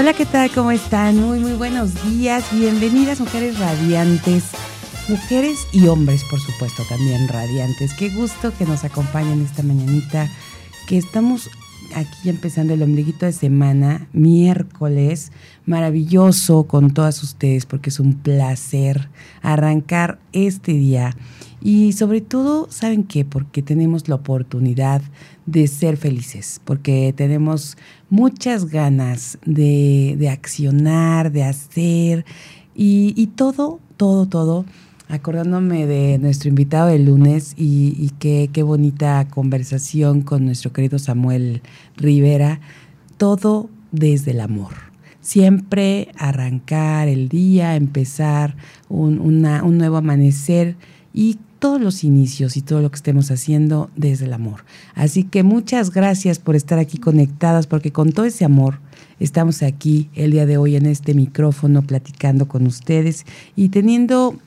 Hola, ¿qué tal? ¿Cómo están? Muy, muy buenos días. Bienvenidas, mujeres radiantes. Mujeres y hombres, por supuesto, también radiantes. Qué gusto que nos acompañen esta mañanita, que estamos aquí empezando el ombliguito de semana, miércoles, maravilloso con todas ustedes, porque es un placer arrancar este día. Y sobre todo, ¿saben qué? Porque tenemos la oportunidad de ser felices, porque tenemos muchas ganas de, de accionar, de hacer y, y, todo, todo, todo, acordándome de nuestro invitado del lunes y, qué, qué bonita conversación con nuestro querido Samuel Rivera, todo desde el amor. Siempre arrancar el día, empezar un, un, nuevo amanecer y todos los inicios y todo lo que estemos haciendo desde el amor. Así que muchas gracias por estar aquí conectadas, porque con todo ese amor estamos aquí el día de hoy en este micrófono platicando con ustedes y teniendo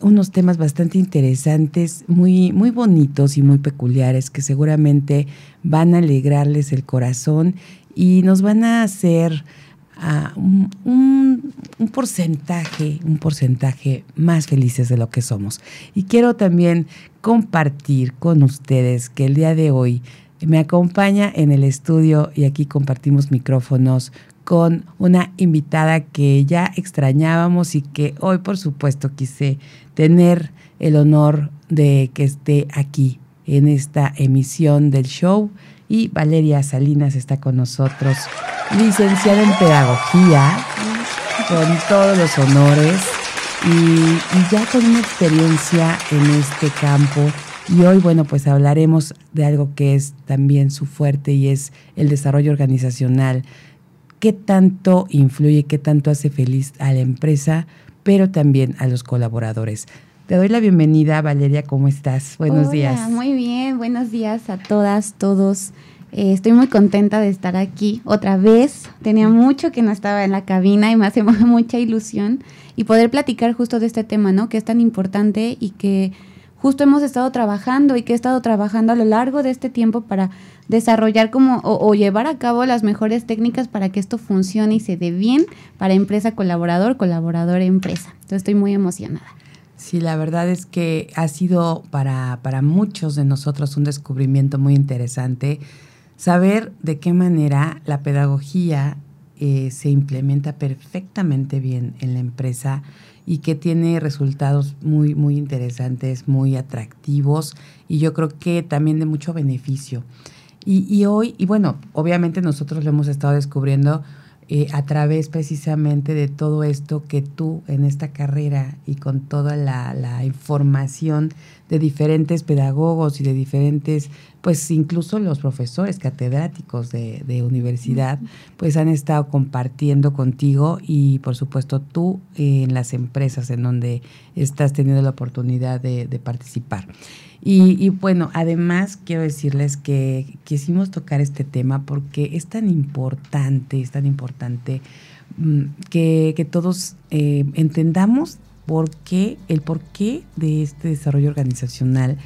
unos temas bastante interesantes, muy, muy bonitos y muy peculiares que seguramente van a alegrarles el corazón y nos van a hacer un, un, un, porcentaje, un porcentaje más felices de lo que somos. Y quiero también compartir con ustedes que el día de hoy me acompaña en el estudio y aquí compartimos micrófonos con una invitada que ya extrañábamos y que hoy por supuesto quise tener el honor de que esté aquí en esta emisión del show y Valeria Salinas está con nosotros, licenciada en Pedagogía, con todos los honores y, ya con una experiencia en este campo. Y hoy, bueno, pues hablaremos de algo que es también su fuerte y es el desarrollo organizacional. ¿Qué tanto influye, qué tanto hace feliz a la empresa, pero también a los colaboradores? Te doy la bienvenida, Valeria, ¿cómo estás? Buenos Hola, días. Muy bien, buenos días a todas, todos. Eh, estoy muy contenta de estar aquí otra vez. Tenía mucho que no estaba en la cabina y me hace mucha ilusión y poder platicar justo de este tema, ¿no? Que es tan importante y que justo hemos estado trabajando y que he estado trabajando a lo largo de este tiempo para desarrollar como o, o llevar a cabo las mejores técnicas para que esto funcione y se dé bien para empresa colaborador, colaborador empresa. Entonces estoy muy emocionada. Sí, la verdad es que ha sido para, para muchos de nosotros un descubrimiento muy interesante saber de qué manera la pedagogía eh, se implementa perfectamente bien en la empresa y que tiene resultados muy, muy interesantes, muy atractivos y yo creo que también de mucho beneficio. Y, y hoy, y bueno, obviamente nosotros lo hemos estado descubriendo eh, a través precisamente de todo esto que tú en esta carrera y con toda la, la, información de diferentes pedagogos y de diferentes, pues incluso los profesores catedráticos de, de universidad, pues han estado compartiendo contigo y por supuesto tú eh, en las empresas en donde estás teniendo la oportunidad de, de participar. Y, y, bueno, además quiero decirles que quisimos tocar este tema porque es tan importante, es tan importante mmm, que, que, todos eh, entendamos por qué, el porqué de este desarrollo organizacional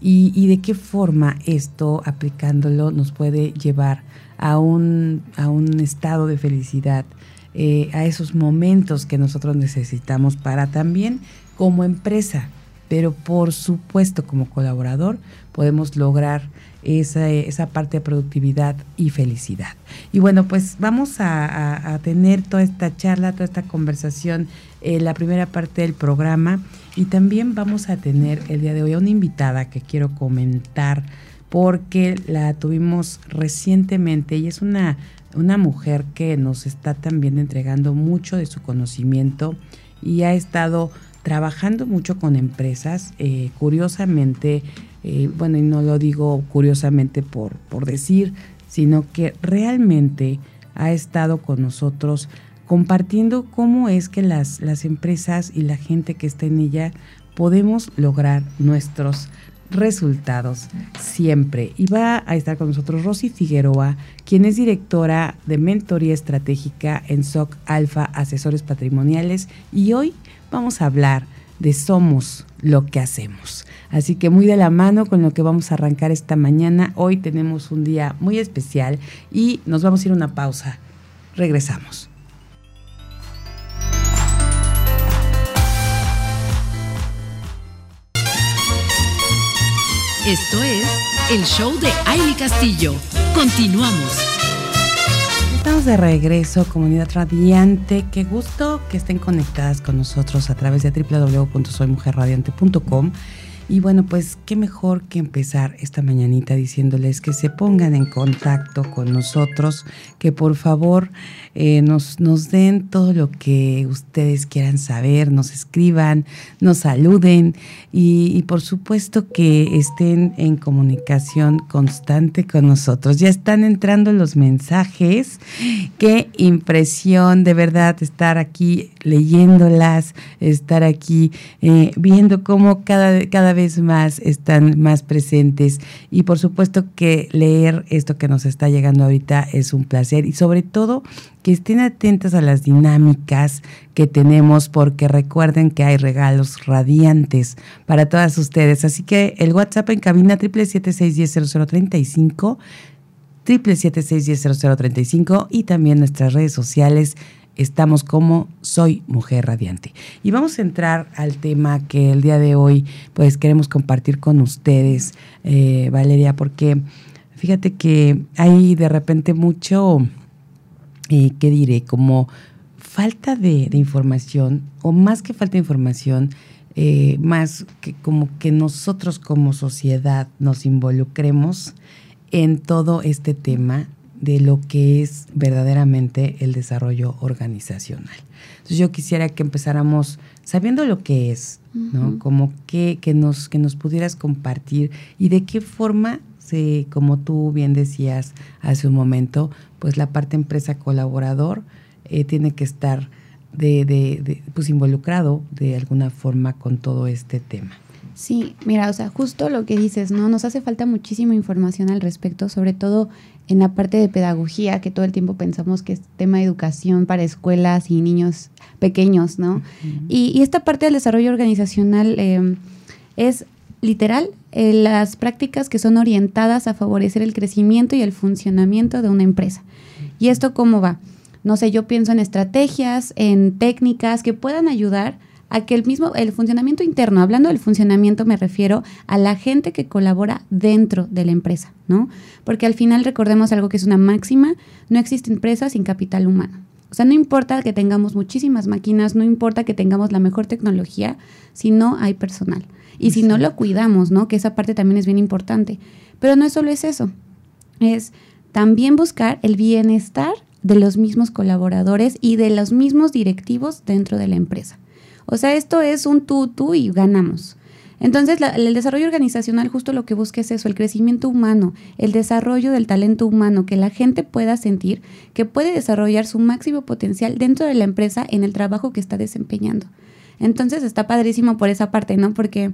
y, de qué forma esto, aplicándolo, nos puede llevar a un, a un estado de felicidad, eh, a esos momentos que nosotros necesitamos para también como empresa pero por supuesto como colaborador podemos lograr esa, esa parte de productividad y felicidad. Y bueno, pues vamos a tener toda esta charla, toda esta conversación en la primera parte del programa y también vamos a tener el día de hoy a una invitada que quiero comentar porque la tuvimos recientemente y es una, una mujer que nos está también entregando mucho de su conocimiento y ha estado trabajando mucho con empresas. Eh, curiosamente, eh, bueno, y no lo digo curiosamente por, por decir, sino que realmente ha estado con nosotros compartiendo cómo es que las, las empresas y la gente que está en ella podemos lograr nuestros resultados siempre. Y va a estar con nosotros Rosy Figueroa, quien es directora de mentoría estratégica en SOC Alfa Asesores Patrimoniales. Y hoy vamos a hablar de Somos lo que hacemos. Así que muy de la mano con lo que vamos a arrancar esta mañana. Hoy tenemos un día muy especial y nos vamos a ir a una pausa. Regresamos. Esto es el show de Aile Castillo. Continuamos. Estamos de regreso, comunidad radiante. Qué gusto que estén conectadas con nosotros a través de www.soymujerradiante.com y bueno, pues qué mejor que empezar esta mañanita diciéndoles que se pongan en contacto con nosotros, que por favor eh, nos, nos den todo lo que ustedes quieran saber, nos escriban, nos saluden y, por supuesto que estén en comunicación constante con nosotros. Ya están entrando los mensajes. Qué impresión de verdad estar aquí leyéndolas, estar aquí eh, viendo cómo cada, cada vez más están más presentes y por supuesto que leer esto que nos está llegando ahorita es un placer y sobre todo que estén atentas a las dinámicas que tenemos porque recuerden que hay regalos radiantes para todas ustedes. Así que el WhatsApp en cabina 776100035 776100035 y también nuestras redes sociales estamos como Soy Mujer Radiante. Y vamos a entrar al tema que el día de hoy pues queremos compartir con ustedes, eh, Valeria, porque fíjate que hay de repente mucho, eh, ¿qué diré? Como falta de, información, o más que falta de información, eh, más que como que nosotros como sociedad nos involucremos en todo este tema de lo que es verdaderamente el desarrollo organizacional. Entonces yo quisiera que empezáramos sabiendo lo que es, ¿no? Como que, que, nos, que nos pudieras compartir y de qué forma se, como tú bien decías hace un momento, pues la parte empresa colaborador eh, tiene que estar de, de, pues involucrado de alguna forma con todo este tema. Sí, mira, o sea, justo lo que dices, ¿no? Nos hace falta muchísima información al respecto, sobre todo en la parte de pedagogía, que todo el tiempo pensamos que es tema de educación para escuelas y niños pequeños, ¿no? y, esta parte del desarrollo organizacional eh, es literal eh, las prácticas que son orientadas a favorecer el crecimiento y el funcionamiento de una empresa. ¿Y esto cómo va? No sé, yo pienso en estrategias, en técnicas que puedan ayudar a que el mismo, el funcionamiento interno, hablando del funcionamiento me refiero a la gente que colabora dentro de la empresa, ¿no? Porque al final recordemos algo que es una máxima, no existe empresa sin capital humano. O sea, no importa que tengamos muchísimas máquinas, no importa que tengamos la mejor tecnología, si no hay personal. Y si no lo cuidamos, ¿no? Que esa parte también es bien importante. Pero no es solo es eso, es también buscar el bienestar de los mismos colaboradores y de los mismos directivos dentro de la empresa. O sea, esto es un tú, tú y ganamos. Entonces, el desarrollo organizacional justo lo que busca es eso, el crecimiento humano, el desarrollo del talento humano, que la gente pueda sentir que puede desarrollar su máximo potencial dentro de la empresa en el trabajo que está desempeñando. Entonces, está padrísimo por esa parte, ¿no? Porque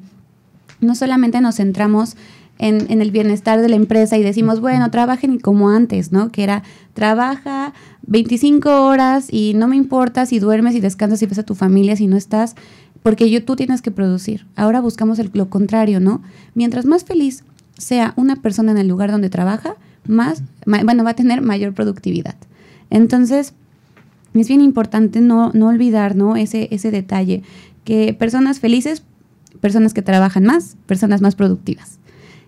no solamente nos centramos en, el bienestar de la empresa y decimos, bueno, trabajen como antes, ¿no? Que era, trabaja 25 horas y no me importa si duermes y descansas y ves a tu familia si no estás, porque yo, tú tienes que producir. Ahora buscamos el, lo contrario, ¿no? Mientras más feliz sea una persona en el lugar donde trabaja, más, bueno, va a tener mayor productividad. Entonces, es bien importante no, no olvidar, ¿no? Ese, ese detalle, que personas felices, personas que trabajan más, personas más productivas.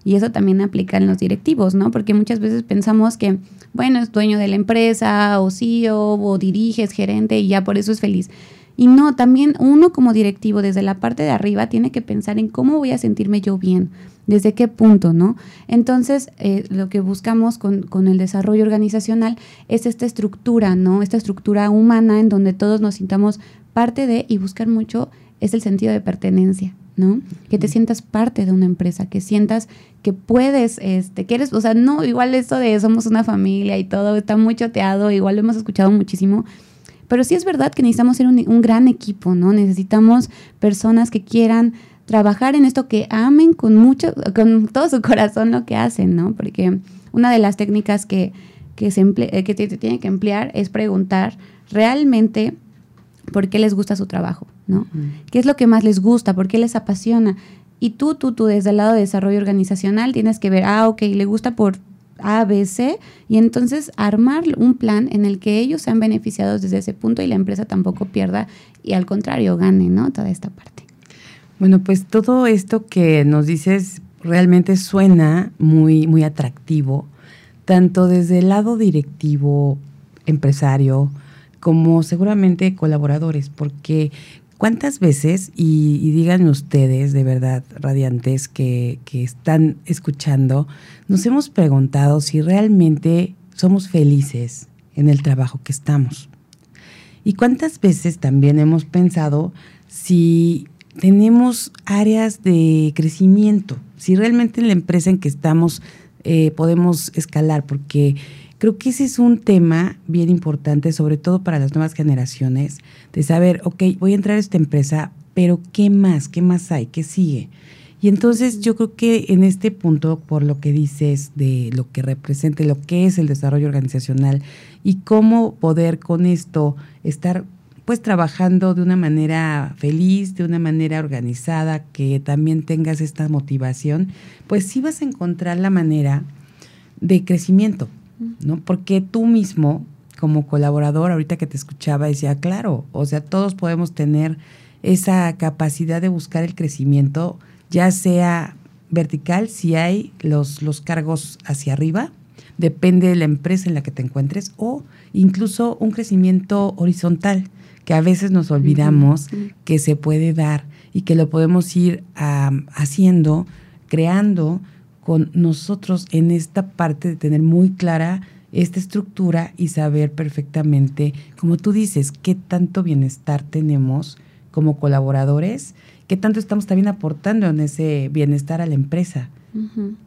Y eso también aplica en los directivos, ¿no? Porque muchas veces pensamos que, bueno, es dueño de la empresa, o CEO, o dirige, gerente, y ya por eso es feliz. Y no, también uno como directivo desde la parte de arriba tiene que pensar en cómo voy a sentirme yo bien, desde qué punto, ¿no? Entonces, eh, lo que buscamos con, con, el desarrollo organizacional es esta estructura, ¿no? Esta estructura humana en donde todos nos sintamos parte de y buscar mucho es el sentido de pertenencia, ¿no? Que te sientas parte de una empresa, que sientas que puedes, este, que eres, o sea, no, igual esto de somos una familia y todo está muy choteado, igual lo hemos escuchado muchísimo, pero sí es verdad que necesitamos ser un, un gran equipo, ¿no? Necesitamos personas que quieran trabajar en esto, que amen con mucho, con todo su corazón lo que hacen, ¿no? Porque una de las técnicas que, que, se eh, que te, tiene que emplear es preguntar realmente por qué les gusta su trabajo, ¿no? ¿Qué es lo que más les gusta? ¿Por qué les apasiona? Y tú, tú, tú, desde el lado de desarrollo organizacional, tienes que ver, ah, ok, le gusta por A, B, C, y entonces armar un plan en el que ellos sean beneficiados desde ese punto y la empresa tampoco pierda y al contrario gane, ¿no? Toda esta parte. Bueno, pues todo esto que nos dices realmente suena muy, muy atractivo, tanto desde el lado directivo, empresario, como seguramente colaboradores, porque cuántas veces, y, y díganme ustedes de verdad, radiantes que, que están escuchando, nos hemos preguntado si realmente somos felices en el trabajo que estamos. Y cuántas veces también hemos pensado si tenemos áreas de crecimiento, si realmente en la empresa en que estamos eh, podemos escalar, porque creo que ese es un tema bien importante, sobre todo para las nuevas generaciones, de saber, ok, voy a entrar a esta empresa, pero ¿qué más? ¿Qué más hay? ¿Qué sigue? Y entonces yo creo que en este punto, por lo que dices de lo que representa, lo que es el desarrollo organizacional y cómo poder con esto estar pues trabajando de una manera feliz, de una manera organizada, que también tengas esta motivación, pues sí vas a encontrar la manera de crecimiento, ¿no? Porque tú mismo, como colaborador, ahorita que te escuchaba, decía, claro, o sea, todos podemos tener esa capacidad de buscar el crecimiento, ya sea vertical, si hay los, los cargos hacia arriba, depende de la empresa en la que te encuentres, o incluso un crecimiento horizontal, que a veces nos olvidamos que se puede dar y que lo podemos ir haciendo, creando con nosotros en esta parte de tener muy clara esta estructura y saber perfectamente, como tú dices, qué tanto bienestar tenemos como colaboradores, qué tanto estamos también aportando en ese bienestar a la empresa,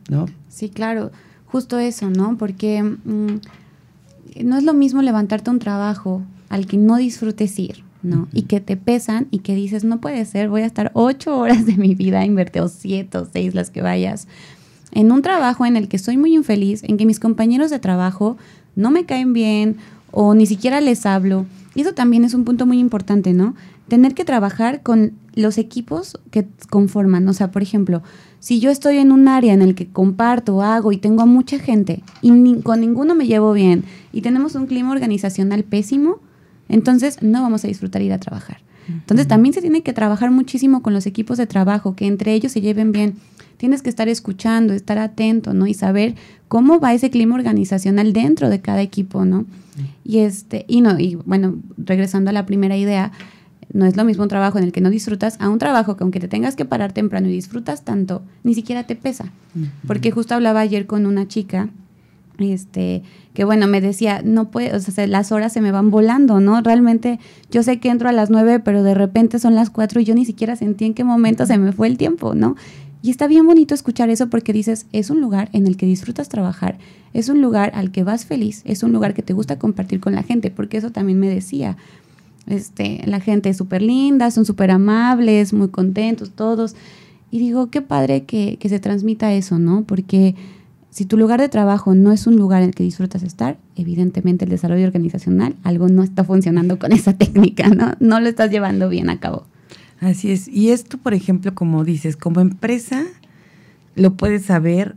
¿no? Sí, claro, justo eso, ¿no? Porque mm, no es lo mismo levantarte un trabajo al que no disfrutes ir, ¿no? Y que te pesan y que dices, no puede ser, voy a estar ocho horas de mi vida, invertir o siete o seis las que vayas, en un trabajo en el que soy muy infeliz, en que mis compañeros de trabajo no me caen bien o ni siquiera les hablo. Y eso también es un punto muy importante, ¿no? Tener que trabajar con los equipos que conforman. O sea, por ejemplo, si yo estoy en un área en el que comparto, hago y tengo a mucha gente y con ninguno me llevo bien y tenemos un clima organizacional pésimo, entonces no vamos a disfrutar ir a trabajar. Entonces también se tiene que trabajar muchísimo con los equipos de trabajo, que entre ellos se lleven bien. Tienes que estar escuchando, estar atento, ¿no? Y saber cómo va ese clima organizacional dentro de cada equipo, ¿no? Y este, y no, y bueno, regresando a la primera idea, no es lo mismo un trabajo en el que no disfrutas a un trabajo que aunque te tengas que parar temprano y disfrutas tanto, ni siquiera te pesa. Porque justo hablaba ayer con una chica este, que bueno, me decía, no puede, o sea, las horas se me van volando, ¿no? Realmente yo sé que entro a las nueve, pero de repente son las cuatro y yo ni siquiera sentí en qué momento se me fue el tiempo, ¿no? Y está bien bonito escuchar eso porque dices, es un lugar en el que disfrutas trabajar, es un lugar al que vas feliz, es un lugar que te gusta compartir con la gente, porque eso también me decía, este, la gente es súper linda, son súper amables, muy contentos todos. Y digo, qué padre que, que se transmita eso, ¿no? Porque si tu lugar de trabajo no es un lugar en el que disfrutas estar, evidentemente el desarrollo organizacional, algo no está funcionando con esa técnica, ¿no? No lo estás llevando bien a cabo. Así es. Y esto, por ejemplo, como dices, como empresa, lo puedes saber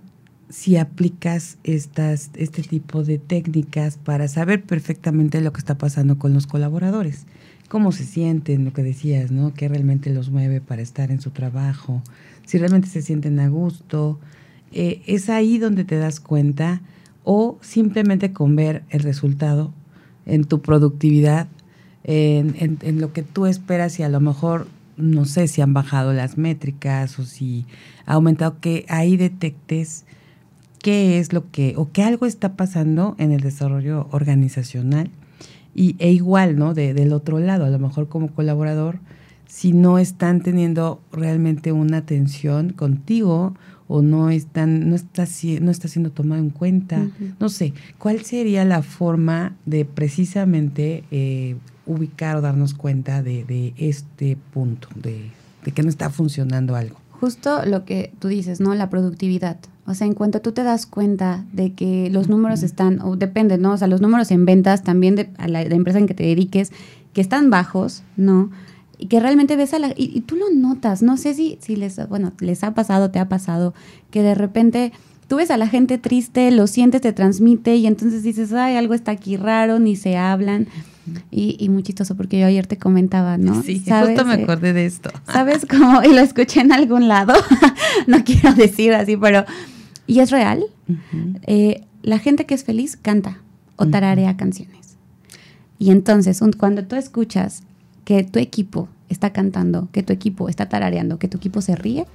si aplicas estas, este tipo de técnicas para saber perfectamente lo que está pasando con los colaboradores, cómo se sienten, lo que decías, ¿no? ¿Qué realmente los mueve para estar en su trabajo? Si realmente se sienten a gusto, eh, es ahí donde te das cuenta o simplemente con ver el resultado en tu productividad en, en, lo que tú esperas y a lo mejor no sé si han bajado las métricas o si ha aumentado, que ahí detectes qué es lo que, o que algo está pasando en el desarrollo organizacional. Y, e igual, ¿no? De, del otro lado, a lo mejor como colaborador, si no están teniendo realmente una atención contigo o no están, no está, no está siendo tomado en cuenta. No sé, ¿cuál sería la forma de precisamente eh, ubicar o darnos cuenta de, de este punto, de, de, que no está funcionando algo? Justo lo que tú dices, ¿no? La productividad. O sea, en cuanto tú te das cuenta de que los números están, o depende, ¿no? O sea, los números en ventas también de a la, empresa en que te dediques, que están bajos, ¿no? Y que realmente ves a la... Y, tú lo notas, no sé si, si les, bueno, les ha pasado, te ha pasado, que de repente tú ves a la gente triste, lo sientes, te transmite y entonces dices, ay, algo está aquí raro, ni se hablan. Y, y muy chistoso porque yo ayer te comentaba, ¿no? Sí, justo me acordé de esto. ¿Sabes cómo? Y lo escuché en algún lado, no quiero decir así, pero y es real. Eh, la gente que es feliz canta o tararea canciones. Y entonces, cuando tú escuchas que tu equipo está cantando, que tu equipo está tarareando, que tu equipo se ríe,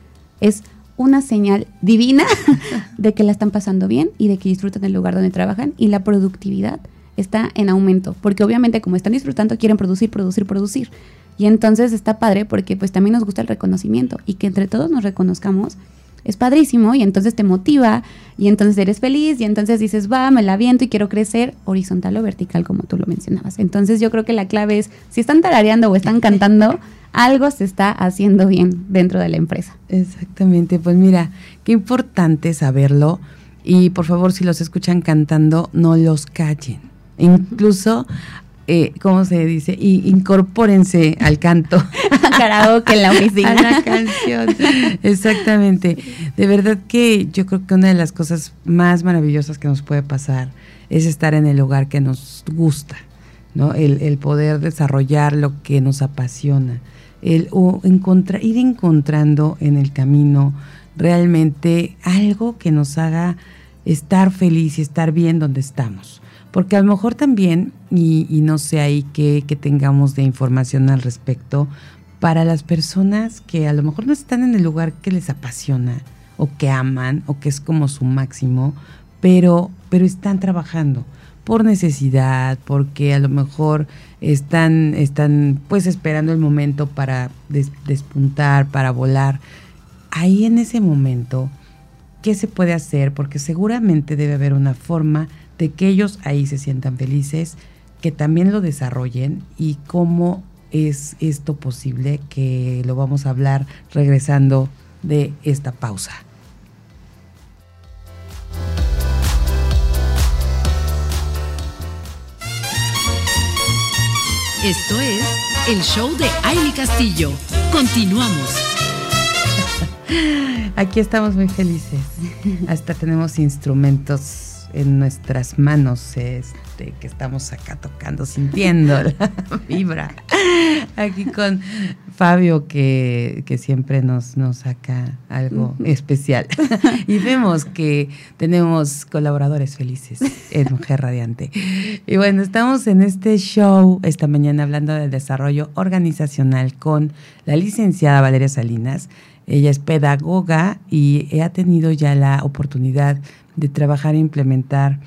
es una señal divina de que la están pasando bien y de que disfrutan el lugar donde trabajan y la productividad está en aumento, porque obviamente como están disfrutando quieren producir, producir, producir. Y entonces está padre porque pues también nos gusta el reconocimiento y que entre todos nos reconozcamos es padrísimo y entonces te motiva y entonces eres feliz y entonces dices, va, me la viento y quiero crecer horizontal o vertical como tú lo mencionabas. Entonces yo creo que la clave es, si están tarareando o están cantando, algo se está haciendo bien dentro de la empresa. Exactamente, pues mira, qué importante saberlo y por favor si los escuchan cantando, no los callen. Incluso eh, ¿cómo se dice? Y incorpórense al canto. Karaoke en la oficina. A la canción. Exactamente. De verdad que yo creo que una de las cosas más maravillosas que nos puede pasar es estar en el lugar que nos gusta, ¿no? El, poder desarrollar lo que nos apasiona. El o encontrar, ir encontrando en el camino realmente algo que nos haga estar feliz y estar bien donde estamos. Porque a lo mejor también, y, no sé ahí qué tengamos de información al respecto, para las personas que a lo mejor no están en el lugar que les apasiona o que aman o que es como su máximo, pero, pero están trabajando por necesidad, porque a lo mejor están, están pues esperando el momento para despuntar, para volar. Ahí en ese momento, ¿qué se puede hacer? Porque seguramente debe haber una forma de que ellos ahí se sientan felices, que también lo desarrollen y cómo es esto posible, que lo vamos a hablar regresando de esta pausa. Esto es el show de Aile Castillo. Continuamos. Aquí estamos muy felices. Hasta tenemos instrumentos en nuestras manos, este, que estamos acá tocando, sintiendo la vibra. Aquí con Fabio, que, siempre nos, nos saca algo especial. y vemos que tenemos colaboradores felices en Mujer Radiante. Y bueno, estamos en este show esta mañana hablando del desarrollo organizacional con la licenciada Valeria Salinas. Ella es pedagoga y ha tenido ya la oportunidad de trabajar e implementar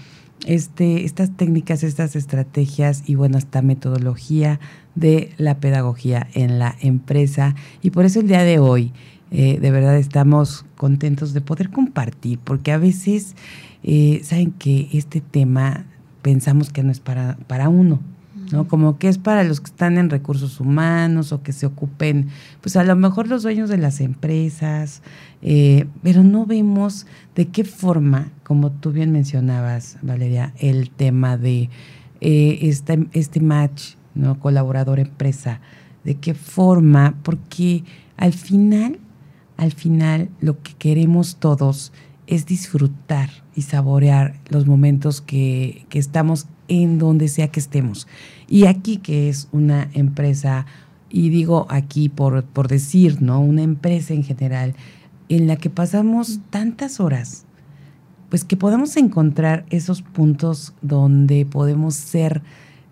este, estas técnicas, estas estrategias y bueno, esta metodología de la pedagogía en la empresa. Y por eso el día de hoy, eh, de verdad estamos contentos de poder compartir, porque a veces, eh, saben que este tema pensamos que no es para, para uno, ¿no? Como que es para los que están en recursos humanos o que se ocupen, pues a lo mejor los dueños de las empresas, eh, pero no vemos de qué forma, como tú bien mencionabas, Valeria, el tema de eh, este, este match, ¿no? Colaborador-empresa, de qué forma, porque al final, al final lo que queremos todos es disfrutar y saborear los momentos que, que estamos en donde sea que estemos. Y aquí que es una empresa, y digo aquí por, por decir, ¿no? Una empresa en general en la que pasamos tantas horas, pues que podamos encontrar esos puntos donde podemos ser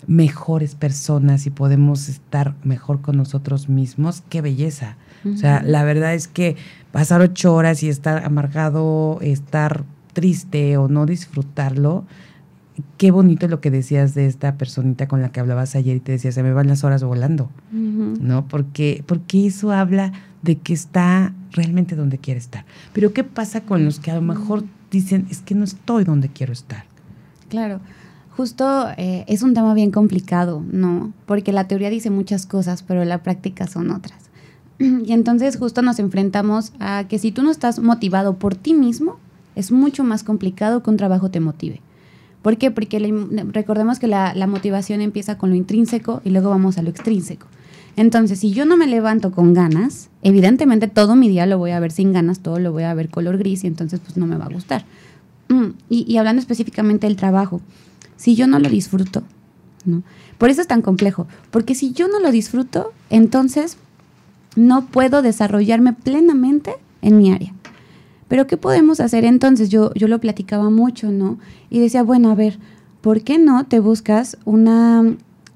mejores personas y podemos estar mejor con nosotros mismos, qué belleza. O sea, la verdad es que pasar ocho horas y estar amargado, estar triste o no disfrutarlo, qué bonito lo que decías de esta personita con la que hablabas ayer y te decía, se me van las horas volando, ¿no? Porque, porque eso habla de que está realmente donde quiere estar. Pero ¿qué pasa con los que a lo mejor dicen, es que no estoy donde quiero estar? Claro justo eh, es un tema bien complicado, ¿no? Porque la teoría dice muchas cosas, pero la práctica son otras. Y entonces justo nos enfrentamos a que si tú no estás motivado por ti mismo, es mucho más complicado que un trabajo te motive. ¿Por qué? Porque recordemos que la, la motivación empieza con lo intrínseco y luego vamos a lo extrínseco. Entonces, si yo no me levanto con ganas, evidentemente todo mi día lo voy a ver sin ganas, todo lo voy a ver color gris y entonces pues no me va a gustar. Mm, y, y hablando específicamente del trabajo, si yo no lo disfruto? ¿no? Por eso es tan complejo, porque si yo no lo disfruto, entonces no puedo desarrollarme plenamente en mi área. Pero ¿qué podemos hacer entonces? Yo, yo lo platicaba mucho, ¿no? Y decía, bueno, a ver, ¿por qué no te buscas una,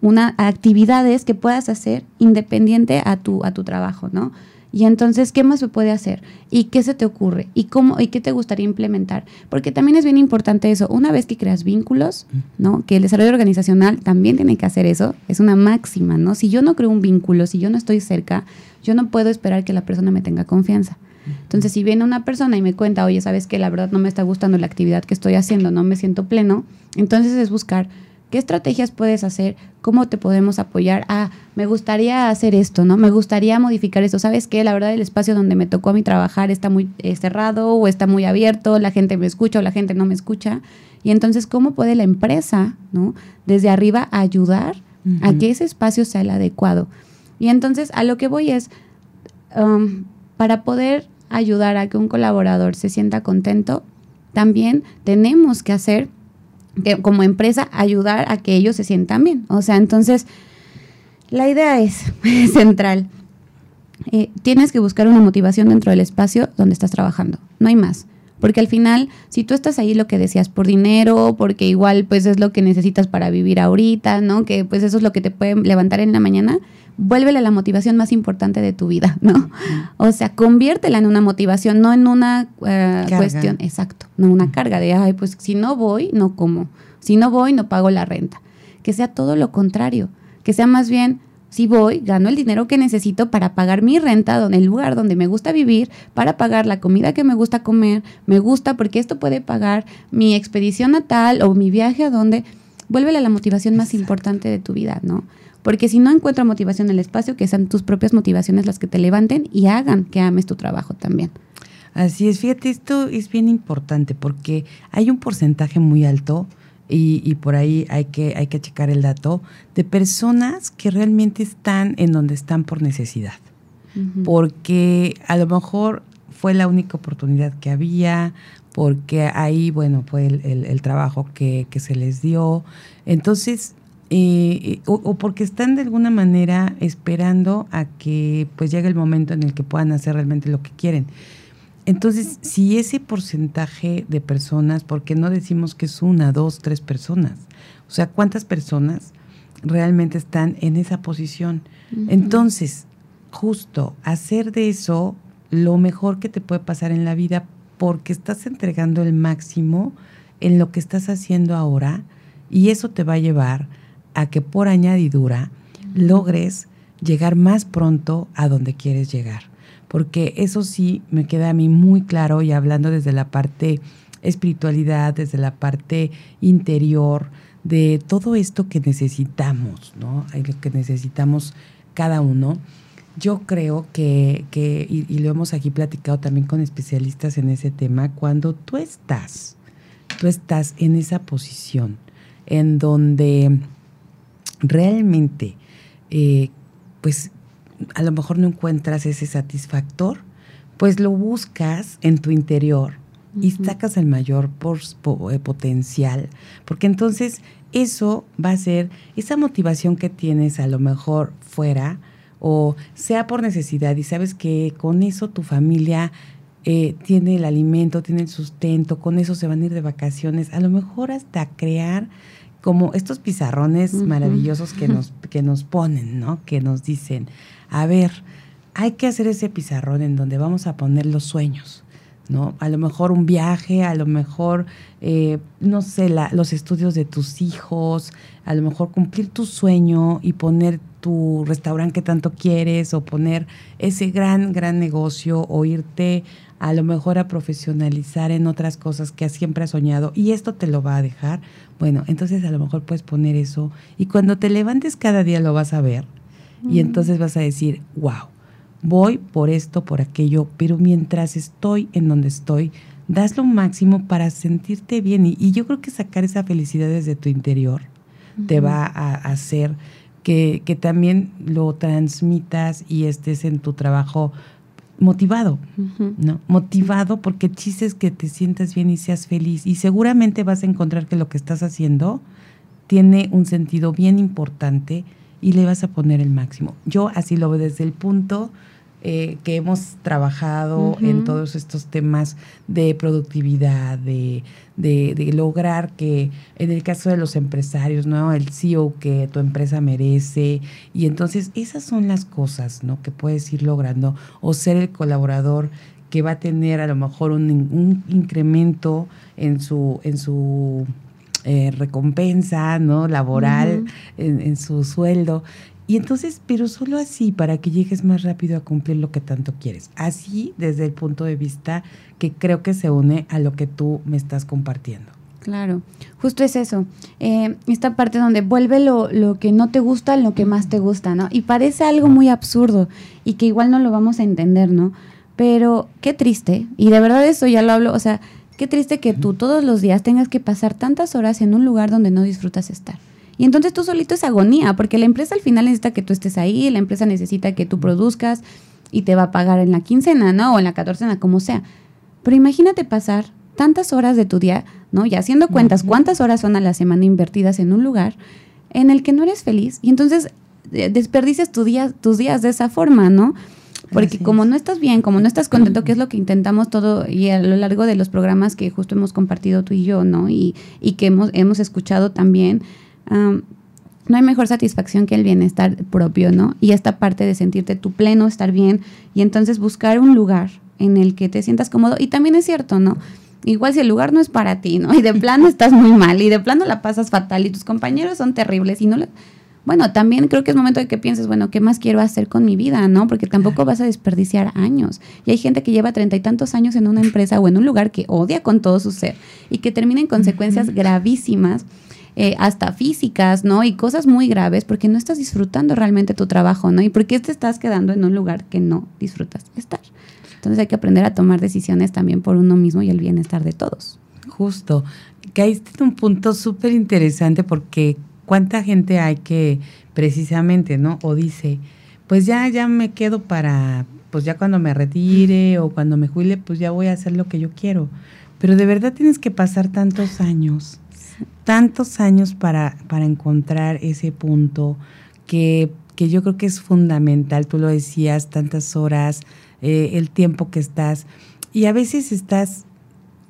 una actividades que puedas hacer independiente a tu, a tu trabajo, ¿no? Y entonces, ¿qué más se puede hacer? ¿Y qué se te ocurre? ¿Y cómo y qué te gustaría implementar? Porque también es bien importante eso. Una vez que creas vínculos, ¿no? Que el desarrollo organizacional también tiene que hacer eso, es una máxima, ¿no? Si yo no creo un vínculo, si yo no estoy cerca, yo no puedo esperar que la persona me tenga confianza. Entonces, si viene una persona y me cuenta, oye, sabes que la verdad no me está gustando la actividad que estoy haciendo, no me siento pleno, entonces es buscar ¿Qué estrategias puedes hacer? ¿Cómo te podemos apoyar? Ah, me gustaría hacer esto, ¿no? Me gustaría modificar esto. ¿Sabes qué? La verdad, el espacio donde me tocó a mí trabajar está muy eh, cerrado o está muy abierto, la gente me escucha o la gente no me escucha. Y entonces, ¿cómo puede la empresa, ¿no? Desde arriba ayudar a que ese espacio sea el adecuado? Y entonces, a lo que voy es, um, para poder ayudar a que un colaborador se sienta contento, también tenemos que hacer que como empresa ayudar a que ellos se sientan bien. O sea, entonces, la idea es central. Eh, tienes que buscar una motivación dentro del espacio donde estás trabajando. No hay más. Porque al final, si tú estás ahí lo que decías por dinero, porque igual pues es lo que necesitas para vivir ahorita, ¿no? Que pues eso es lo que te puede levantar en la mañana, vuélvele la motivación más importante de tu vida, ¿no? O sea, conviértela en una motivación, no en una eh, cuestión, exacto, no una carga de, ay, pues si no voy, no como, si no voy, no pago la renta. Que sea todo lo contrario, que sea más bien, si voy, gano el dinero que necesito para pagar mi renta en el lugar donde me gusta vivir, para pagar la comida que me gusta comer, me gusta porque esto puede pagar mi expedición natal o mi viaje a donde, vuélvele la motivación más importante de tu vida, ¿no? Porque si no encuentro motivación en el espacio, que sean tus propias motivaciones las que te levanten y hagan que ames tu trabajo también. Así es, fíjate, esto es bien importante porque hay un porcentaje muy alto y, por ahí hay que, hay que checar el dato de personas que realmente están en donde están por necesidad. Porque a lo mejor fue la única oportunidad que había, porque ahí, bueno, fue el, trabajo que, que, se les dio. Entonces, eh, o, porque están de alguna manera esperando a que pues llegue el momento en el que puedan hacer realmente lo que quieren. Entonces, si ese porcentaje de personas, porque no decimos que es una, dos, tres personas, o sea, ¿cuántas personas realmente están en esa posición? Entonces, justo hacer de eso lo mejor que te puede pasar en la vida porque estás entregando el máximo en lo que estás haciendo ahora y eso te va a llevar a que por añadidura logres llegar más pronto a donde quieres llegar. Porque eso sí me queda a mí muy claro y hablando desde la parte espiritualidad, desde la parte interior, de todo esto que necesitamos, ¿no? Lo que necesitamos cada uno. Yo creo que, que y, y, lo hemos aquí platicado también con especialistas en ese tema, cuando tú estás, tú estás en esa posición en donde realmente, eh, pues a lo mejor no encuentras ese satisfactor, pues lo buscas en tu interior y sacas el mayor eh, potencial, porque entonces eso va a ser esa motivación que tienes a lo mejor fuera o sea por necesidad y sabes que con eso tu familia eh, tiene el alimento, tiene el sustento, con eso se van a ir de vacaciones, a lo mejor hasta crear como estos pizarrones maravillosos que nos, que nos ponen, ¿no? Que nos dicen, a ver, hay que hacer ese pizarrón en donde vamos a poner los sueños, ¿no? A lo mejor un viaje, a lo mejor, eh, no sé, los estudios de tus hijos, a lo mejor cumplir tu sueño y poner tu restaurante que tanto quieres o poner ese gran, gran negocio o irte a lo mejor a profesionalizar en otras cosas que siempre has soñado y esto te lo va a dejar, bueno, entonces a lo mejor puedes poner eso y cuando te levantes cada día lo vas a ver y entonces vas a decir, wow, voy por esto, por aquello, pero mientras estoy en donde estoy, das lo máximo para sentirte bien y, yo creo que sacar esa felicidad desde tu interior te va a hacer que, que también lo transmitas y estés en tu trabajo motivado, ¿no? Motivado porque dices que te sientas bien y seas feliz. Y seguramente vas a encontrar que lo que estás haciendo tiene un sentido bien importante y le vas a poner el máximo. Yo así lo veo desde el punto eh, que hemos trabajado en todos estos temas de productividad, de, de, lograr que, en el caso de los empresarios, ¿no? El CEO que tu empresa merece. Y entonces esas son las cosas, ¿no? Que puedes ir logrando. O ser el colaborador que va a tener a lo mejor un, un incremento en su, en su eh, recompensa, ¿no? Laboral, en, en su sueldo. Y entonces, pero solo así para que llegues más rápido a cumplir lo que tanto quieres. Así desde el punto de vista que creo que se une a lo que tú me estás compartiendo. Claro, justo es eso. Eh, esta parte donde vuelve lo, lo, que no te gusta lo que más te gusta, ¿no? Y parece algo muy absurdo y que igual no lo vamos a entender, ¿no? Pero qué triste, y de verdad eso ya lo hablo, o sea, qué triste que tú todos los días tengas que pasar tantas horas en un lugar donde no disfrutas estar. Y entonces tú solito es agonía, porque la empresa al final necesita que tú estés ahí, la empresa necesita que tú produzcas y te va a pagar en la quincena, ¿no? O en la catorcena, como sea. Pero imagínate pasar tantas horas de tu día, ¿no? Y haciendo cuentas, cuántas horas son a la semana invertidas en un lugar en el que no eres feliz. Y entonces eh, desperdices tu día, tus días de esa forma, ¿no? Porque como no estás bien, como no estás contento, que es lo que intentamos todo y a lo largo de los programas que justo hemos compartido tú y yo, ¿no? Y, y que hemos, hemos escuchado también, no hay mejor satisfacción que el bienestar propio, ¿no? Y esta parte de sentirte tu pleno, estar bien, y entonces buscar un lugar en el que te sientas cómodo. Y también es cierto, ¿no? Igual si el lugar no es para ti, ¿no? Y de plano estás muy mal, y de plano la pasas fatal, y tus compañeros son terribles, y no Bueno, también creo que es momento de que pienses, bueno, ¿qué más quiero hacer con mi vida, no? Porque tampoco vas a desperdiciar años. Y hay gente que lleva treinta y tantos años en una empresa o en un lugar que odia con todo su ser y que termina en consecuencias gravísimas eh, hasta físicas, ¿no? Y cosas muy graves porque no estás disfrutando realmente tu trabajo, ¿no? Y porque te estás quedando en un lugar que no disfrutas estar. Entonces hay que aprender a tomar decisiones también por uno mismo y el bienestar de todos. Justo. Caíste en un punto súper interesante porque cuánta gente hay que precisamente, ¿no? O dice, pues ya, ya me quedo para, pues ya cuando me retire o cuando me jubile, pues ya voy a hacer lo que yo quiero. Pero de verdad tienes que pasar tantos años tantos años para, para encontrar ese punto que, que, yo creo que es fundamental, tú lo decías, tantas horas, eh, el tiempo que estás, y a veces estás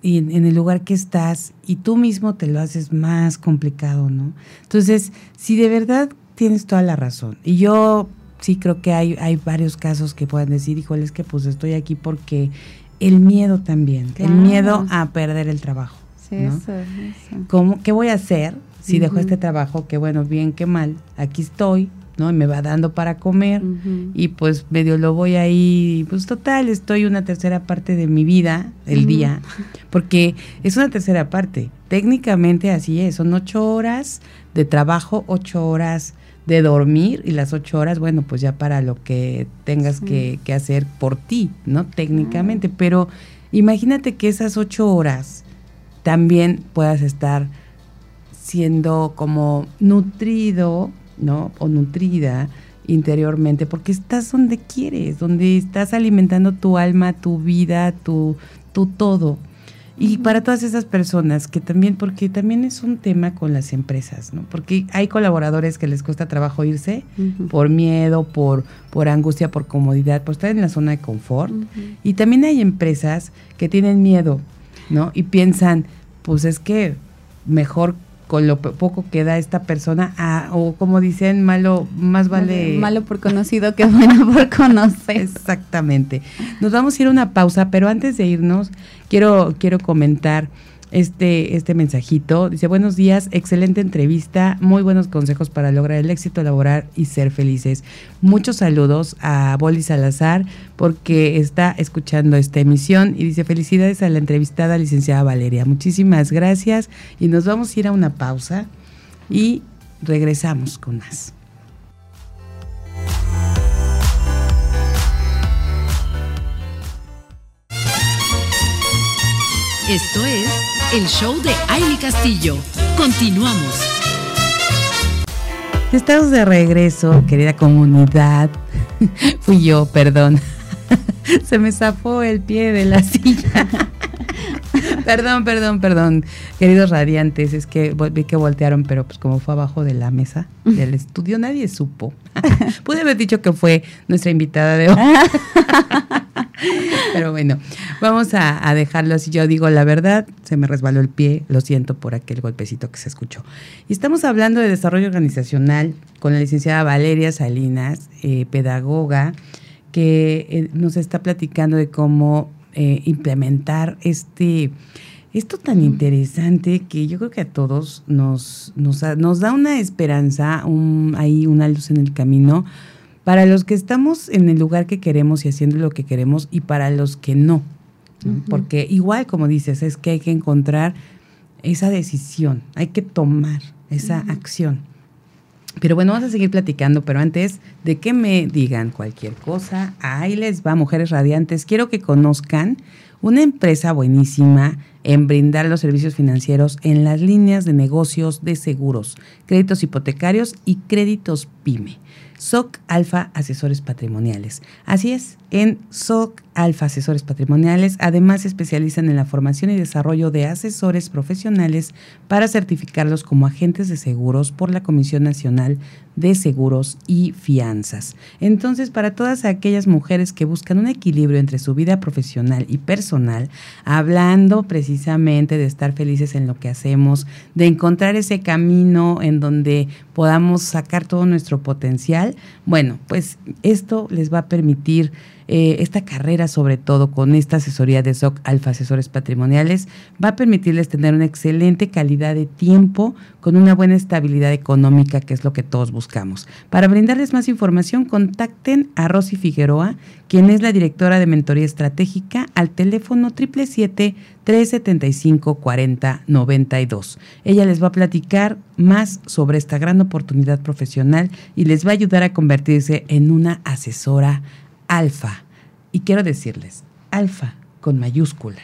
en, en, el lugar que estás y tú mismo te lo haces más complicado, ¿no? Entonces, si de verdad tienes toda la razón, y yo sí creo que hay, hay varios casos que puedan decir, híjole, es que pues estoy aquí porque el miedo también, el miedo a perder el trabajo. ¿Cómo, ¿Qué voy a hacer si dejo este trabajo? Que bueno, bien, que mal, aquí estoy, ¿no? Y me va dando para comer y pues medio lo voy ahí, pues total, estoy una tercera parte de mi vida, el día, porque es una tercera parte. Técnicamente así es, son ocho horas de trabajo, ocho horas de dormir y las ocho horas, bueno, pues ya para lo que tengas que, que, hacer por ti, ¿no? Técnicamente, pero imagínate que esas ocho horas también puedas estar siendo como nutrido, ¿no? O nutrida interiormente, porque estás donde quieres, donde estás alimentando tu alma, tu vida, tu, tu todo. Y para todas esas personas que también, porque también es un tema con las empresas, ¿no? Porque hay colaboradores que les cuesta trabajo irse por miedo, por, por angustia, por comodidad, por estar en la zona de confort. Y también hay empresas que tienen miedo ¿no? Y piensan, pues es que mejor con lo poco que da esta persona, o como dicen, malo, más vale... Malo por conocido que bueno por conocer. Exactamente. Nos vamos a ir a una pausa, pero antes de irnos, quiero, quiero comentar este, este mensajito. Dice, buenos días, excelente entrevista, muy buenos consejos para lograr el éxito laboral y ser felices. Muchos saludos a Boli Salazar porque está escuchando esta emisión y dice, felicidades a la entrevistada licenciada Valeria. Muchísimas gracias y nos vamos a ir a una pausa y regresamos con más. Esto es el show de Aile Castillo. Continuamos. Estamos de regreso, querida comunidad. Fui yo, perdón. Se me zafó el pie de la silla. perdón, perdón, perdón. Queridos radiantes, es que vi que voltearon, pero pues como fue abajo de la mesa del estudio, nadie supo. Pude haber dicho que fue nuestra invitada de hoy. Pero bueno, vamos a, dejarlo así. Yo digo la verdad, se me resbaló el pie, lo siento por aquel golpecito que se escuchó. Y estamos hablando de desarrollo organizacional con la licenciada Valeria Salinas, eh, pedagoga, que eh, nos está platicando de cómo eh, implementar este esto tan interesante que yo creo que a todos nos, nos, nos da una esperanza, un, ahí una luz en el camino para los que estamos en el lugar que queremos y haciendo lo que queremos y para los que no. Porque igual, como dices, es que hay que encontrar esa decisión, hay que tomar esa acción. Pero bueno, vamos a seguir platicando, pero antes de que me digan cualquier cosa, ahí les va, mujeres radiantes, quiero que conozcan una empresa buenísima en brindar los servicios financieros en las líneas de negocios de seguros, créditos hipotecarios y créditos PYME. SOC Alfa Asesores Patrimoniales. Así es, en SOC Alfa Asesores Patrimoniales además se especializan en la formación y desarrollo de asesores profesionales para certificarlos como agentes de seguros por la Comisión Nacional de Seguros y Fianzas. Entonces, para todas aquellas mujeres que buscan un equilibrio entre su vida profesional y personal, hablando precisamente de estar felices en lo que hacemos, de encontrar ese camino en donde podamos sacar todo nuestro potencial, bueno, pues esto les va a permitir eh, esta carrera, sobre todo con esta asesoría de SOC Alfa Asesores Patrimoniales, va a permitirles tener una excelente calidad de tiempo con una buena estabilidad económica, que es lo que todos buscamos. Para brindarles más información, contacten a Rosy Figueroa, quien es la directora de Mentoría Estratégica, al teléfono 777-375-4092. Ella les va a platicar más sobre esta gran oportunidad profesional y les va a ayudar a convertirse en una asesora alfa. Y quiero decirles, alfa con mayúscula,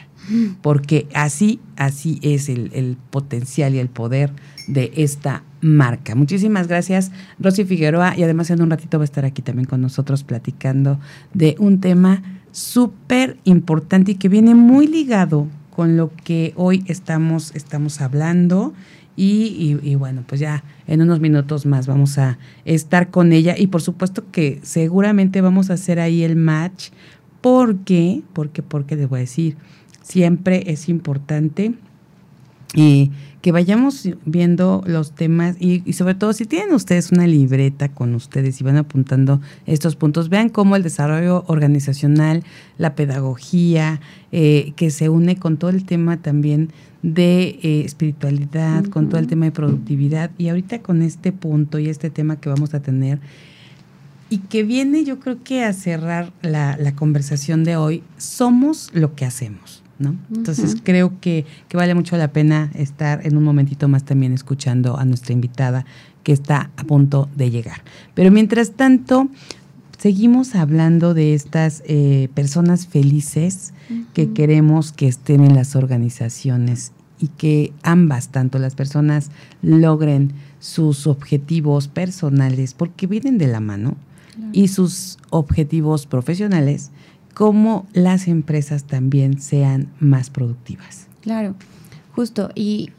porque así, así es el, potencial y el poder de esta marca. Muchísimas gracias, Rosy Figueroa, y además en un ratito va a estar aquí también con nosotros platicando de un tema súper importante y que viene muy ligado con lo que hoy estamos, estamos hablando y, bueno, pues ya en unos minutos más vamos a estar con ella y por supuesto que seguramente vamos a hacer ahí el match. Porque, porque, porque les voy a decir, siempre es importante y que vayamos viendo los temas y, y, sobre todo si tienen ustedes una libreta con ustedes y van apuntando estos puntos, vean cómo el desarrollo organizacional, la pedagogía, eh, que se une con todo el tema también de eh, espiritualidad, con todo el tema de productividad y ahorita con este punto y este tema que vamos a tener y que viene yo creo que a cerrar la, la conversación de hoy, somos lo que hacemos. ¿No? Entonces creo que, que, vale mucho la pena estar en un momentito más también escuchando a nuestra invitada que está a punto de llegar. Pero mientras tanto, seguimos hablando de estas eh, personas felices que queremos que estén en las organizaciones y que ambas, tanto las personas logren sus objetivos personales, porque vienen de la mano, y sus objetivos profesionales, como las empresas también sean más productivas. Claro. Justo, y,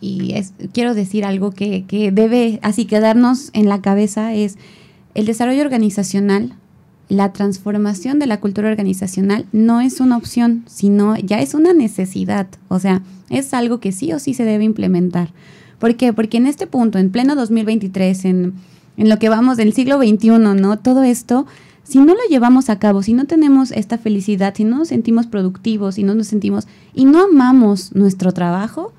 quiero decir algo que, que debe así quedarnos en la cabeza, es el desarrollo organizacional la transformación de la cultura organizacional no es una opción, sino ya es una necesidad. O sea, es algo que sí o sí se debe implementar. ¿Por qué? Porque en este punto, en pleno 2023, en, en lo que vamos del siglo XXI, ¿no? Todo esto, si no lo llevamos a cabo, si no tenemos esta felicidad, si no nos sentimos productivos, si no nos sentimos y no amamos nuestro trabajo,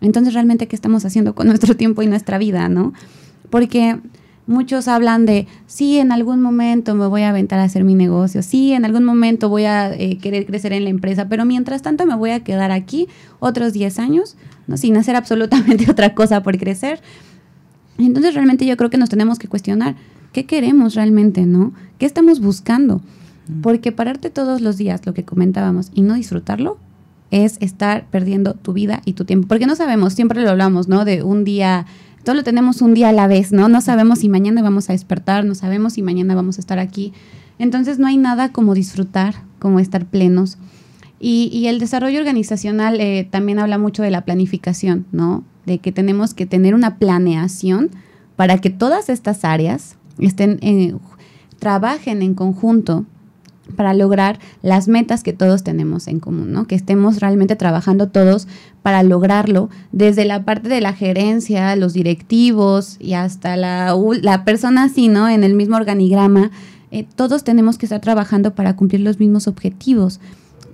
entonces realmente qué estamos haciendo con nuestro tiempo y nuestra vida, ¿no? Porque muchos hablan de, sí, en algún momento me voy a aventar a hacer mi negocio, sí, en algún momento voy a eh, querer crecer en la empresa, pero mientras tanto me voy a quedar aquí otros 10 años, ¿no? sin hacer absolutamente otra cosa por crecer. Entonces realmente yo creo que nos tenemos que cuestionar, ¿qué queremos realmente, no? ¿Qué estamos buscando? Porque pararte todos los días, lo que comentábamos, y no disfrutarlo, es estar perdiendo tu vida y tu tiempo. Porque no sabemos, siempre lo hablamos, ¿no? De un día todo lo tenemos un día a la vez, ¿no? No sabemos si mañana vamos a despertar, no sabemos si mañana vamos a estar aquí. Entonces no hay nada como disfrutar, como estar plenos. Y, el desarrollo organizacional eh, también habla mucho de la planificación, ¿no? De que tenemos que tener una planeación para que todas estas áreas estén, eh, trabajen en conjunto para lograr las metas que todos tenemos en común, ¿no? Que estemos realmente trabajando todos para lograrlo, desde la parte de la gerencia, los directivos y hasta la, la persona así, ¿no? En el mismo organigrama, eh, todos tenemos que estar trabajando para cumplir los mismos objetivos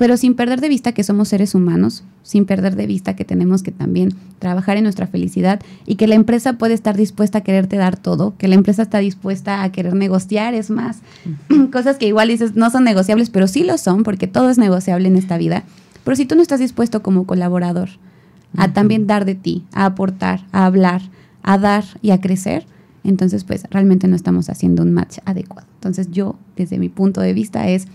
pero sin perder de vista que somos seres humanos, sin perder de vista que tenemos que también trabajar en nuestra felicidad y que la empresa puede estar dispuesta a quererte dar todo, que la empresa está dispuesta a querer negociar, es más, cosas que igual dices no son negociables, pero sí lo son, porque todo es negociable en esta vida. Pero si tú no estás dispuesto como colaborador a también dar de ti, a aportar, a hablar, a dar y a crecer, entonces pues realmente no estamos haciendo un match adecuado. Entonces yo, desde mi punto de vista, es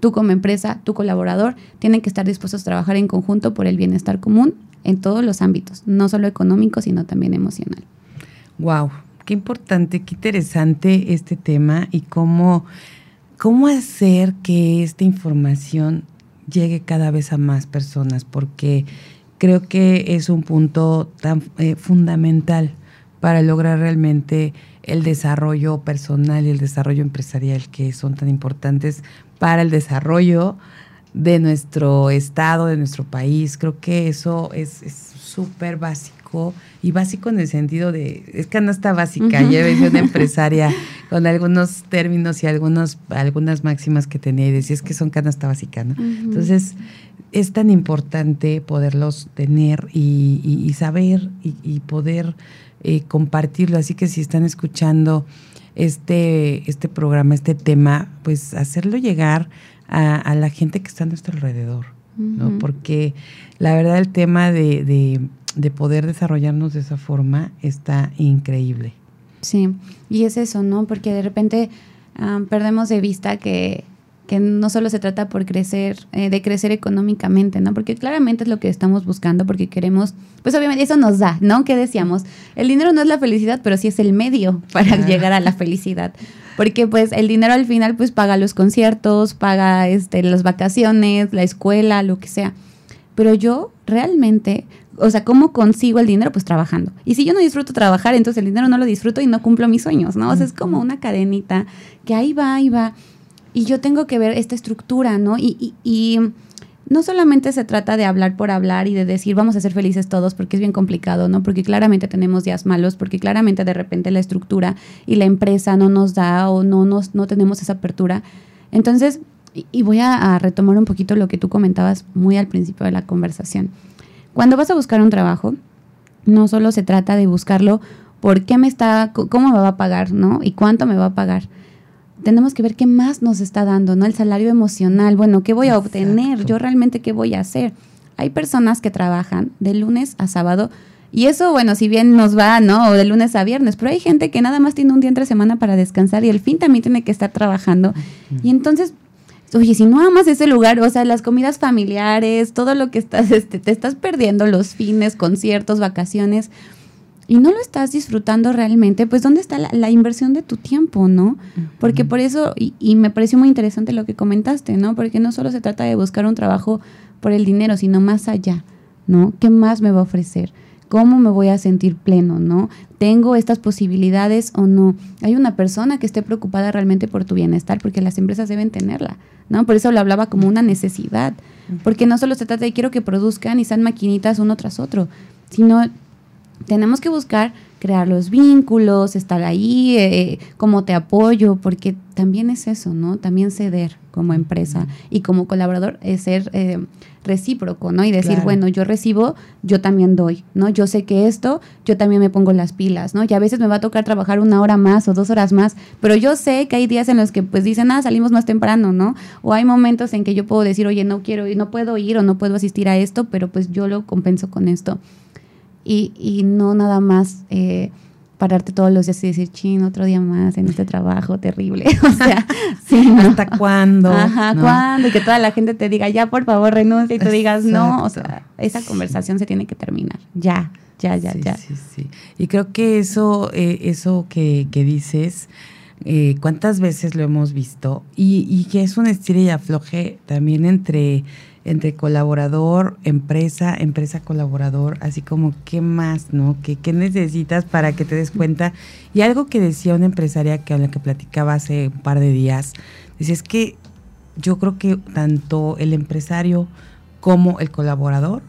tú como empresa, tu colaborador, tienen que estar dispuestos a trabajar en conjunto por el bienestar común en todos los ámbitos, no solo económico, sino también emocional. Wow, qué importante, qué interesante este tema y cómo, cómo hacer que esta información llegue cada vez a más personas, porque creo que es un punto tan eh, fundamental para lograr realmente el desarrollo personal y el desarrollo empresarial que son tan importantes para el desarrollo de nuestro estado, de nuestro país. Creo que eso es súper básico y básico en el sentido de, es canasta básica, uh ya una empresaria con algunos términos y algunos, algunas máximas que tenía y decía, es que son canasta básica, ¿no? Entonces, es tan importante poderlos tener y, saber y, poder eh, compartirlo. Así que si están escuchando este, este programa, este tema, pues hacerlo llegar a, la gente que está a nuestro alrededor, ¿no? Porque la verdad el tema de, de, poder desarrollarnos de esa forma está increíble. Sí, y es eso, ¿no? Porque de repente ah, perdemos de vista que que no solo se trata por crecer, eh, de crecer económicamente, ¿no? Porque claramente es lo que estamos buscando, porque queremos, pues obviamente eso nos da, ¿no? ¿Qué decíamos? El dinero no es la felicidad, pero sí es el medio para llegar a la felicidad. Porque pues el dinero al final pues paga los conciertos, paga este, las vacaciones, la escuela, lo que sea. Pero yo realmente, o sea, ¿cómo consigo el dinero? Pues trabajando. Y si yo no disfruto trabajar, entonces el dinero no lo disfruto y no cumplo mis sueños, ¿no? O sea, es como una cadenita que ahí va, ahí va y yo tengo que ver esta estructura, ¿no? Y, y, no solamente se trata de hablar por hablar y de decir vamos a ser felices todos, porque es bien complicado, ¿no? Porque claramente tenemos días malos, porque claramente de repente la estructura y la empresa no nos da o no, nos, no tenemos esa apertura. Entonces, y voy a, retomar un poquito lo que tú comentabas muy al principio de la conversación. Cuando vas a buscar un trabajo, no solo se trata de buscarlo por qué me está, cómo me va a pagar, ¿no? Y cuánto me va a pagar tenemos que ver qué más nos está dando, ¿no? El salario emocional, bueno, ¿qué voy a obtener? Yo realmente qué voy a hacer. Hay personas que trabajan de lunes a sábado y eso, bueno, si bien nos va, ¿no? O de lunes a viernes, pero hay gente que nada más tiene un día entre semana para descansar y el fin también tiene que estar trabajando. Y entonces, oye, si no amas ese lugar, o sea, las comidas familiares, todo lo que estás, este, te estás perdiendo, los fines, conciertos, vacaciones y no lo estás disfrutando realmente, pues ¿dónde está la, inversión de tu tiempo, no? Porque por eso, y, me pareció muy interesante lo que comentaste, ¿no? Porque no solo se trata de buscar un trabajo por el dinero, sino más allá, ¿no? ¿Qué más me va a ofrecer? ¿Cómo me voy a sentir pleno, no? ¿Tengo estas posibilidades o no? Hay una persona que esté preocupada realmente por tu bienestar, porque las empresas deben tenerla, ¿no? Por eso lo hablaba como una necesidad, porque no solo se trata de quiero que produzcan y sean maquinitas uno tras otro, sino tenemos que buscar crear los vínculos, estar ahí, eh, cómo te apoyo, porque también es eso, ¿no? También ceder como empresa y como colaborador es ser eh, recíproco, ¿no? Y decir, bueno, yo recibo, yo también doy, ¿no? Yo sé que esto, yo también me pongo las pilas, ¿no? Y a veces me va a tocar trabajar una hora más o dos horas más, pero yo sé que hay días en los que pues dicen, ah, salimos más temprano, ¿no? O hay momentos en que yo puedo decir, oye, no quiero ir, no puedo ir o no puedo asistir a esto, pero pues yo lo compenso con esto y, y no nada más eh, pararte todos los días y decir, chin, otro día más en este trabajo terrible. o sea, sí, ¿hasta cuándo? Ajá, ¿cuándo? Y que toda la gente te diga, ya, por favor, renuncia y tú digas, no. O sea, esa conversación se tiene que terminar. Ya, ya, ya, ya. Sí, sí. Y creo que eso, eh, eso que, que dices, eh, cuántas veces lo hemos visto y, y que es un estilo y afloje también entre entre colaborador, empresa, empresa colaborador, así como qué más, ¿no? ¿Qué, qué necesitas para que te des cuenta? Y algo que decía una empresaria que, con la que platicaba hace un par de días, dice, es que yo creo que tanto el empresario como el colaborador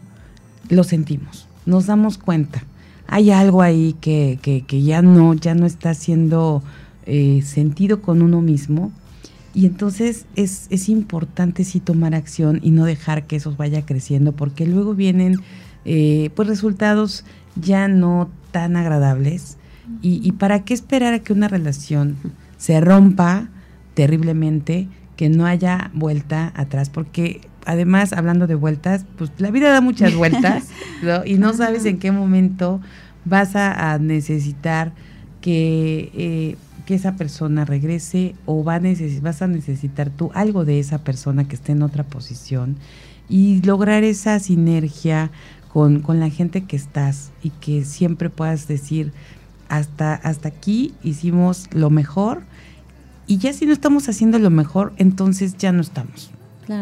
lo sentimos, nos damos cuenta. Hay algo ahí que, que, que ya no, ya no está haciendo eh, sentido con uno mismo y entonces es, es, importante sí tomar acción y no dejar que eso vaya creciendo, porque luego vienen eh, pues resultados ya no tan agradables. Y, y, para qué esperar a que una relación se rompa terriblemente, que no haya vuelta atrás, porque además, hablando de vueltas, pues la vida da muchas vueltas, ¿no? Y no sabes en qué momento vas a, a necesitar que eh, que esa persona regrese o va a vas a necesitar tú algo de esa persona que esté en otra posición y lograr esa sinergia con, con la gente que estás y que siempre puedas decir, hasta, hasta aquí hicimos lo mejor y ya si no estamos haciendo lo mejor, entonces ya no estamos.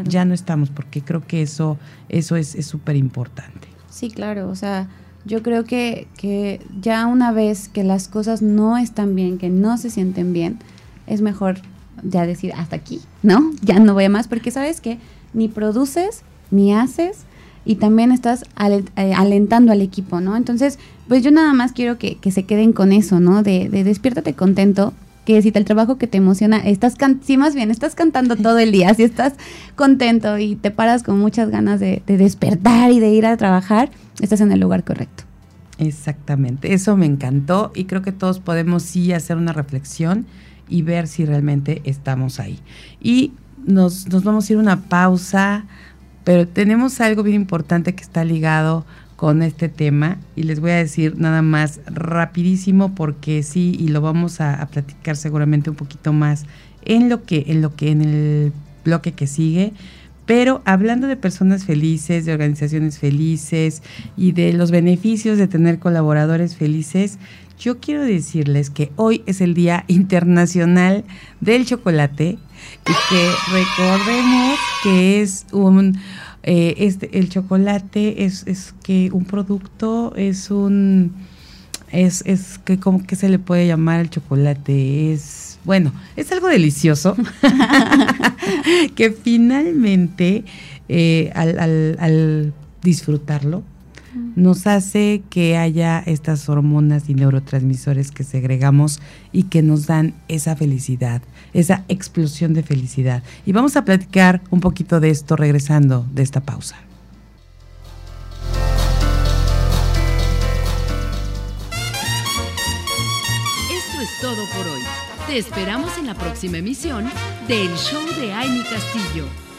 Ya no estamos, porque creo que eso, eso es súper importante. Sí, claro, o sea, yo creo que, que ya una vez que las cosas no están bien, que no se sienten bien, es mejor ya decir hasta aquí, ¿no? Ya no voy a más, porque sabes que ni produces, ni haces, y también estás eh, alentando al equipo, ¿no? Entonces, pues yo nada más quiero que, que se queden con eso, ¿no? De, de, despiértate contento, que si el trabajo que te emociona, estás si más bien estás cantando todo el día, si estás contento y te paras con muchas ganas de, de despertar y de ir a trabajar, estás en el lugar correcto. Exactamente, eso me encantó y creo que todos podemos sí hacer una reflexión y ver si realmente estamos ahí. Y nos, nos vamos a ir a una pausa, pero tenemos algo bien importante que está ligado con este tema y les voy a decir nada más rapidísimo porque sí y lo vamos a, platicar seguramente un poquito más en lo que en lo que en el bloque que sigue. Pero hablando de personas felices, de organizaciones felices y de los beneficios de tener colaboradores felices, yo quiero decirles que hoy es el Día Internacional del Chocolate y que recordemos que es un eh, este, el chocolate es, es que un producto es un es, es que como que se le puede llamar el chocolate. Es bueno, es algo delicioso. Que finalmente eh, al, al, al disfrutarlo nos hace que haya estas hormonas y neurotransmisores que segregamos y que nos dan esa felicidad, esa explosión de felicidad. Y vamos a platicar un poquito de esto regresando de esta pausa. Esto es todo por hoy. Te esperamos en la próxima emisión del Show de Amy Castillo.